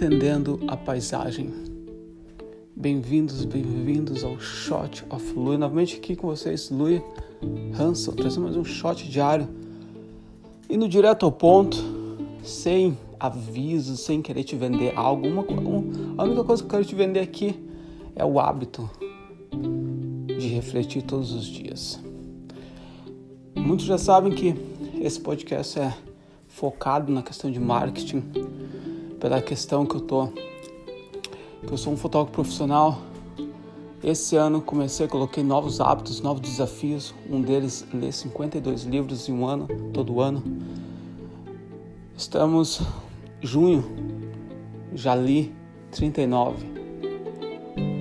Entendendo a paisagem. Bem-vindos, bem-vindos ao Shot of Lui. Novamente aqui com vocês, Lui Hansel, trazendo mais um shot diário. Indo direto ao ponto, sem aviso, sem querer te vender algo. Uma, a única coisa que eu quero te vender aqui é o hábito de refletir todos os dias. Muitos já sabem que esse podcast é focado na questão de marketing, pela questão que eu tô que eu sou um fotógrafo profissional. Esse ano comecei, coloquei novos hábitos, novos desafios. Um deles ler 52 livros em um ano, todo ano. Estamos junho, já li 39.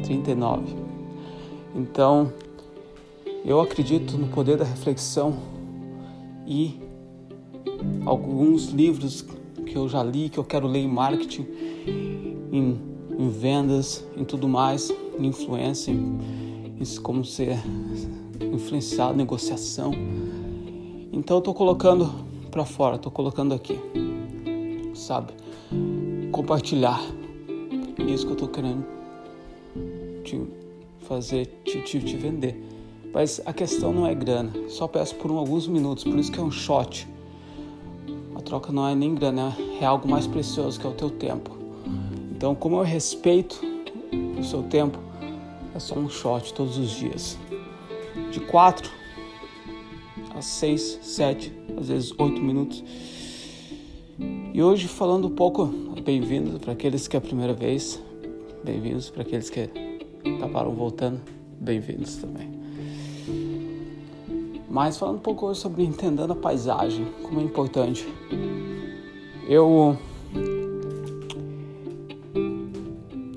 39. Então, eu acredito no poder da reflexão e alguns livros que eu já li, que eu quero ler em marketing, em, em vendas, em tudo mais, em influência, em, em como ser influenciado, negociação. Então eu tô colocando para fora, tô colocando aqui, sabe? Compartilhar. Isso que eu tô querendo te fazer, te, te, te vender. Mas a questão não é grana, só peço por um, alguns minutos, por isso que é um shot troca não é nem grana, é algo mais precioso que é o teu tempo. Então, como eu respeito o seu tempo, é só um shot todos os dias. De 4 a 6, 7, às vezes 8 minutos. E hoje falando um pouco, bem-vindos para aqueles que é a primeira vez, bem-vindos para aqueles que acabaram voltando, bem-vindos também. Mas falando um pouco hoje sobre entendendo a paisagem, como é importante. Eu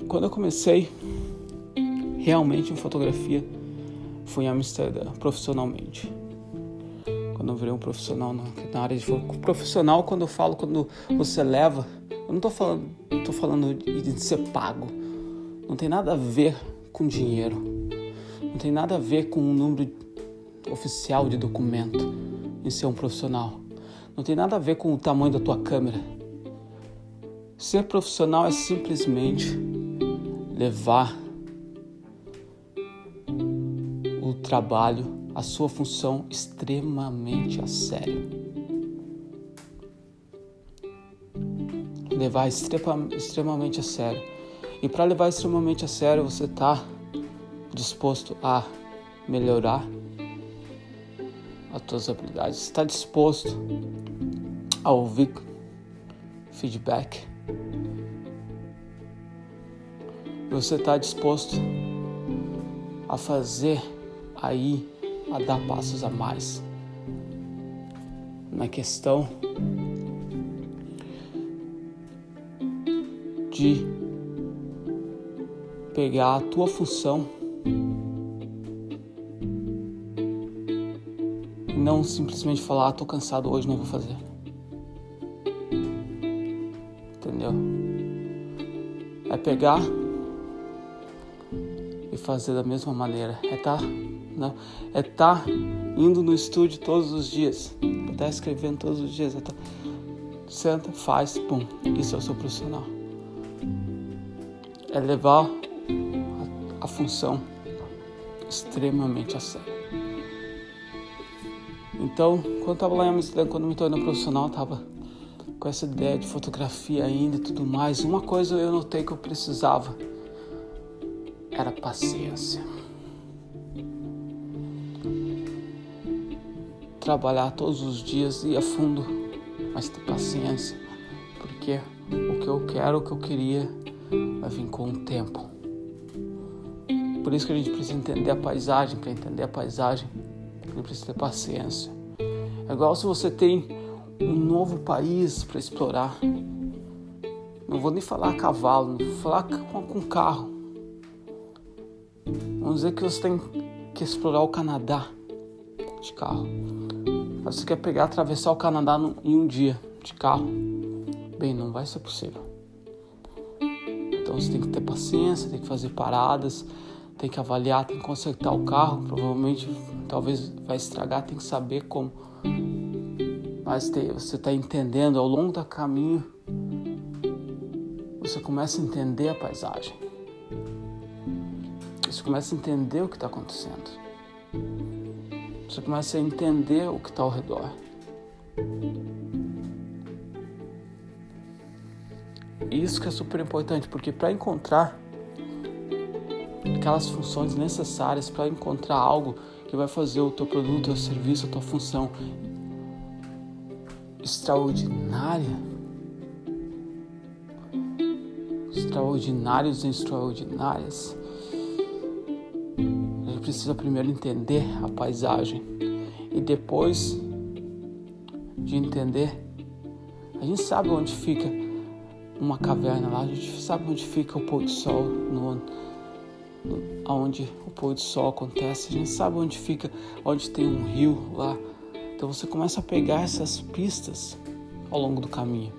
quando eu comecei realmente em fotografia foi em Amsterdã, profissionalmente. Quando eu virei um profissional na, área de profissional, quando eu falo quando você leva, eu não estou falando, tô falando de ser pago. Não tem nada a ver com dinheiro. Não tem nada a ver com o número oficial de documento em ser um profissional. Não tem nada a ver com o tamanho da tua câmera. Ser profissional é simplesmente levar o trabalho, a sua função extremamente a sério. Levar extremamente a sério. E para levar extremamente a sério, você está disposto a melhorar as tuas habilidades, está disposto a ouvir feedback, você está disposto a fazer aí, a dar passos a mais na questão de pegar a tua função não simplesmente falar, ah, tô cansado hoje, não vou fazer. Entendeu? É pegar e fazer da mesma maneira. É tá, né? é tá indo no estúdio todos os dias. É tá escrevendo todos os dias. É tá, senta, faz, pum. Isso é o seu profissional. É levar a, a função extremamente a sério. Então, quando eu estava lá em Amsterdã, quando me tornei profissional, estava com essa ideia de fotografia ainda e tudo mais. Uma coisa eu notei que eu precisava era paciência. Trabalhar todos os dias e a fundo, mas ter paciência, porque o que eu quero, o que eu queria, vai vir com o tempo. Por isso que a gente precisa entender a paisagem, para entender a paisagem ele precisa ter paciência. É igual se você tem um novo país para explorar. Não vou nem falar cavalo, vou falar com carro. Vamos dizer que você tem que explorar o Canadá de carro. Você quer pegar, atravessar o Canadá em um dia de carro. Bem, não vai ser possível. Então você tem que ter paciência, tem que fazer paradas, tem que avaliar, tem que consertar o carro, provavelmente talvez vai estragar, tem que saber como. Mas tem, você está entendendo ao longo do caminho você começa a entender a paisagem. Você começa a entender o que está acontecendo. Você começa a entender o que está ao redor. Isso que é super importante, porque para encontrar aquelas funções necessárias, para encontrar algo que vai fazer o teu produto, o teu serviço, a tua função extraordinária, extraordinários e extraordinárias, a gente precisa primeiro entender a paisagem e depois de entender, a gente sabe onde fica uma caverna lá, a gente sabe onde fica o pôr do sol, no, no, onde o pôr do sol acontece, a gente sabe onde fica, onde tem um rio lá. Então você começa a pegar essas pistas ao longo do caminho.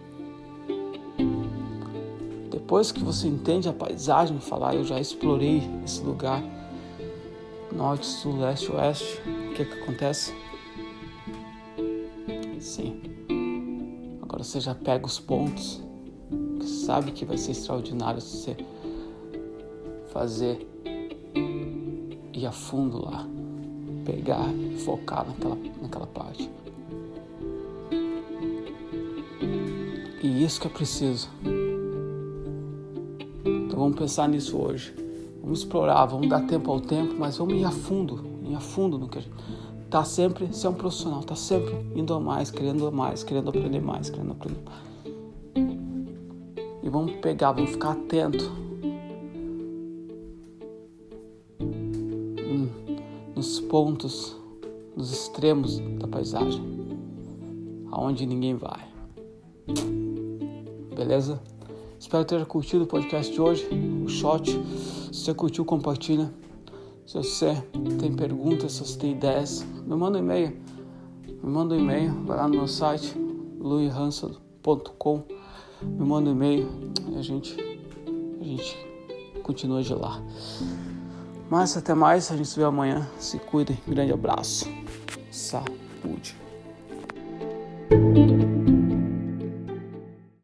Depois que você entende a paisagem, falar, eu já explorei esse lugar, norte, sul, leste, oeste, o que, é que acontece? Sim. Agora você já pega os pontos sabe que vai ser extraordinário se você fazer ir a fundo lá, pegar, focar naquela, naquela parte. E isso que é preciso. Então vamos pensar nisso hoje. Vamos explorar, vamos dar tempo ao tempo, mas vamos ir a fundo, ir a fundo no que a gente tá sempre, ser um profissional, tá sempre indo a mais, querendo a mais, querendo aprender mais, querendo aprender mais vamos pegar, vamos ficar atento nos pontos, nos extremos da paisagem, aonde ninguém vai. Beleza? Espero ter curtido o podcast de hoje, o shot. Se você curtiu, compartilha. Se você tem perguntas, se você tem ideias, me manda um e-mail. Me manda um e-mail, vai lá no meu site, luihansel.com me manda um e-mail e a gente, a gente continua de lá. Mas até mais, a gente se vê amanhã. Se cuidem. Grande abraço. Saúde.